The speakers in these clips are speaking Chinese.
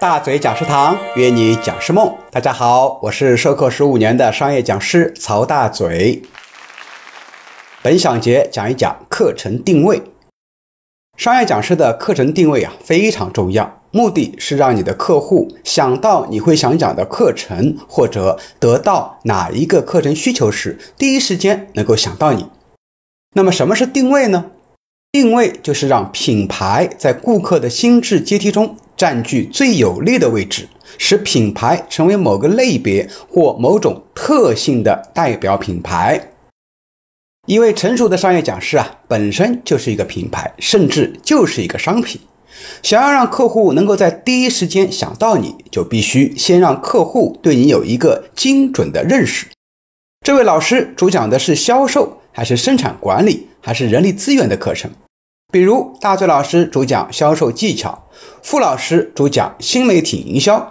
大嘴讲师堂约你讲师梦，大家好，我是授课十五年的商业讲师曹大嘴。本小节讲一讲课程定位。商业讲师的课程定位啊非常重要，目的是让你的客户想到你会想讲的课程，或者得到哪一个课程需求时，第一时间能够想到你。那么什么是定位呢？定位就是让品牌在顾客的心智阶梯中。占据最有利的位置，使品牌成为某个类别或某种特性的代表品牌。一位成熟的商业讲师啊，本身就是一个品牌，甚至就是一个商品。想要让客户能够在第一时间想到你，就必须先让客户对你有一个精准的认识。这位老师主讲的是销售，还是生产管理，还是人力资源的课程？比如大嘴老师主讲销售技巧。傅老师主讲新媒体营销。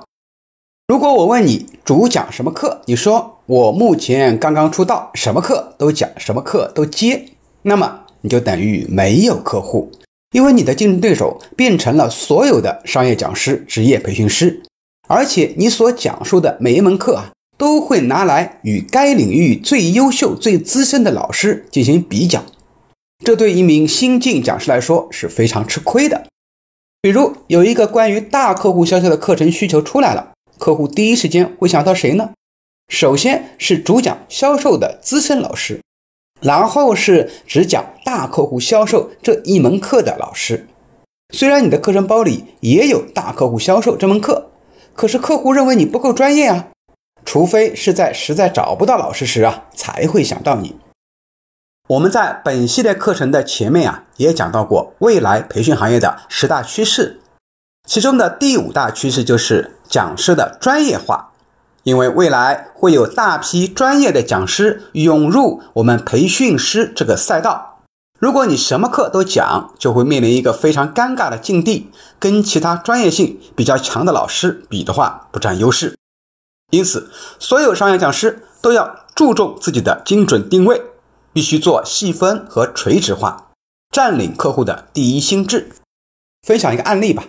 如果我问你主讲什么课，你说我目前刚刚出道，什么课都讲，什么课都接，那么你就等于没有客户，因为你的竞争对手变成了所有的商业讲师、职业培训师，而且你所讲述的每一门课啊，都会拿来与该领域最优秀、最资深的老师进行比较，这对一名新晋讲师来说是非常吃亏的。比如有一个关于大客户销售的课程需求出来了，客户第一时间会想到谁呢？首先是主讲销售的资深老师，然后是只讲大客户销售这一门课的老师。虽然你的课程包里也有大客户销售这门课，可是客户认为你不够专业啊，除非是在实在找不到老师时啊，才会想到你。我们在本系列课程的前面啊，也讲到过未来培训行业的十大趋势，其中的第五大趋势就是讲师的专业化，因为未来会有大批专业的讲师涌入我们培训师这个赛道。如果你什么课都讲，就会面临一个非常尴尬的境地，跟其他专业性比较强的老师比的话，不占优势。因此，所有商业讲师都要注重自己的精准定位。必须做细分和垂直化，占领客户的第一心智。分享一个案例吧。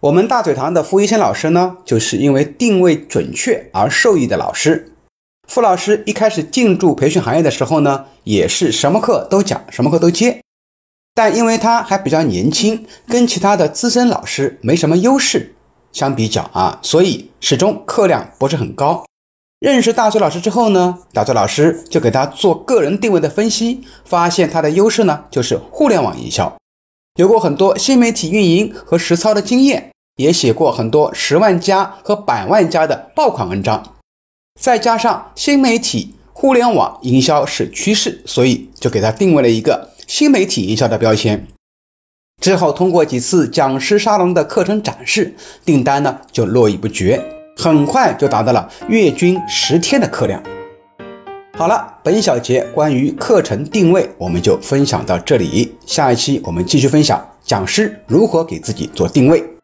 我们大嘴堂的傅一仙老师呢，就是因为定位准确而受益的老师。傅老师一开始进驻培训行业的时候呢，也是什么课都讲，什么课都接。但因为他还比较年轻，跟其他的资深老师没什么优势，相比较啊，所以始终课量不是很高。认识大嘴老师之后呢，大嘴老师就给他做个人定位的分析，发现他的优势呢就是互联网营销，有过很多新媒体运营和实操的经验，也写过很多十万加和百万加的爆款文章，再加上新媒体互联网营销是趋势，所以就给他定位了一个新媒体营销的标签。之后通过几次讲师沙龙的课程展示，订单呢就络绎不绝。很快就达到了月均十天的课量。好了，本小节关于课程定位，我们就分享到这里。下一期我们继续分享讲师如何给自己做定位。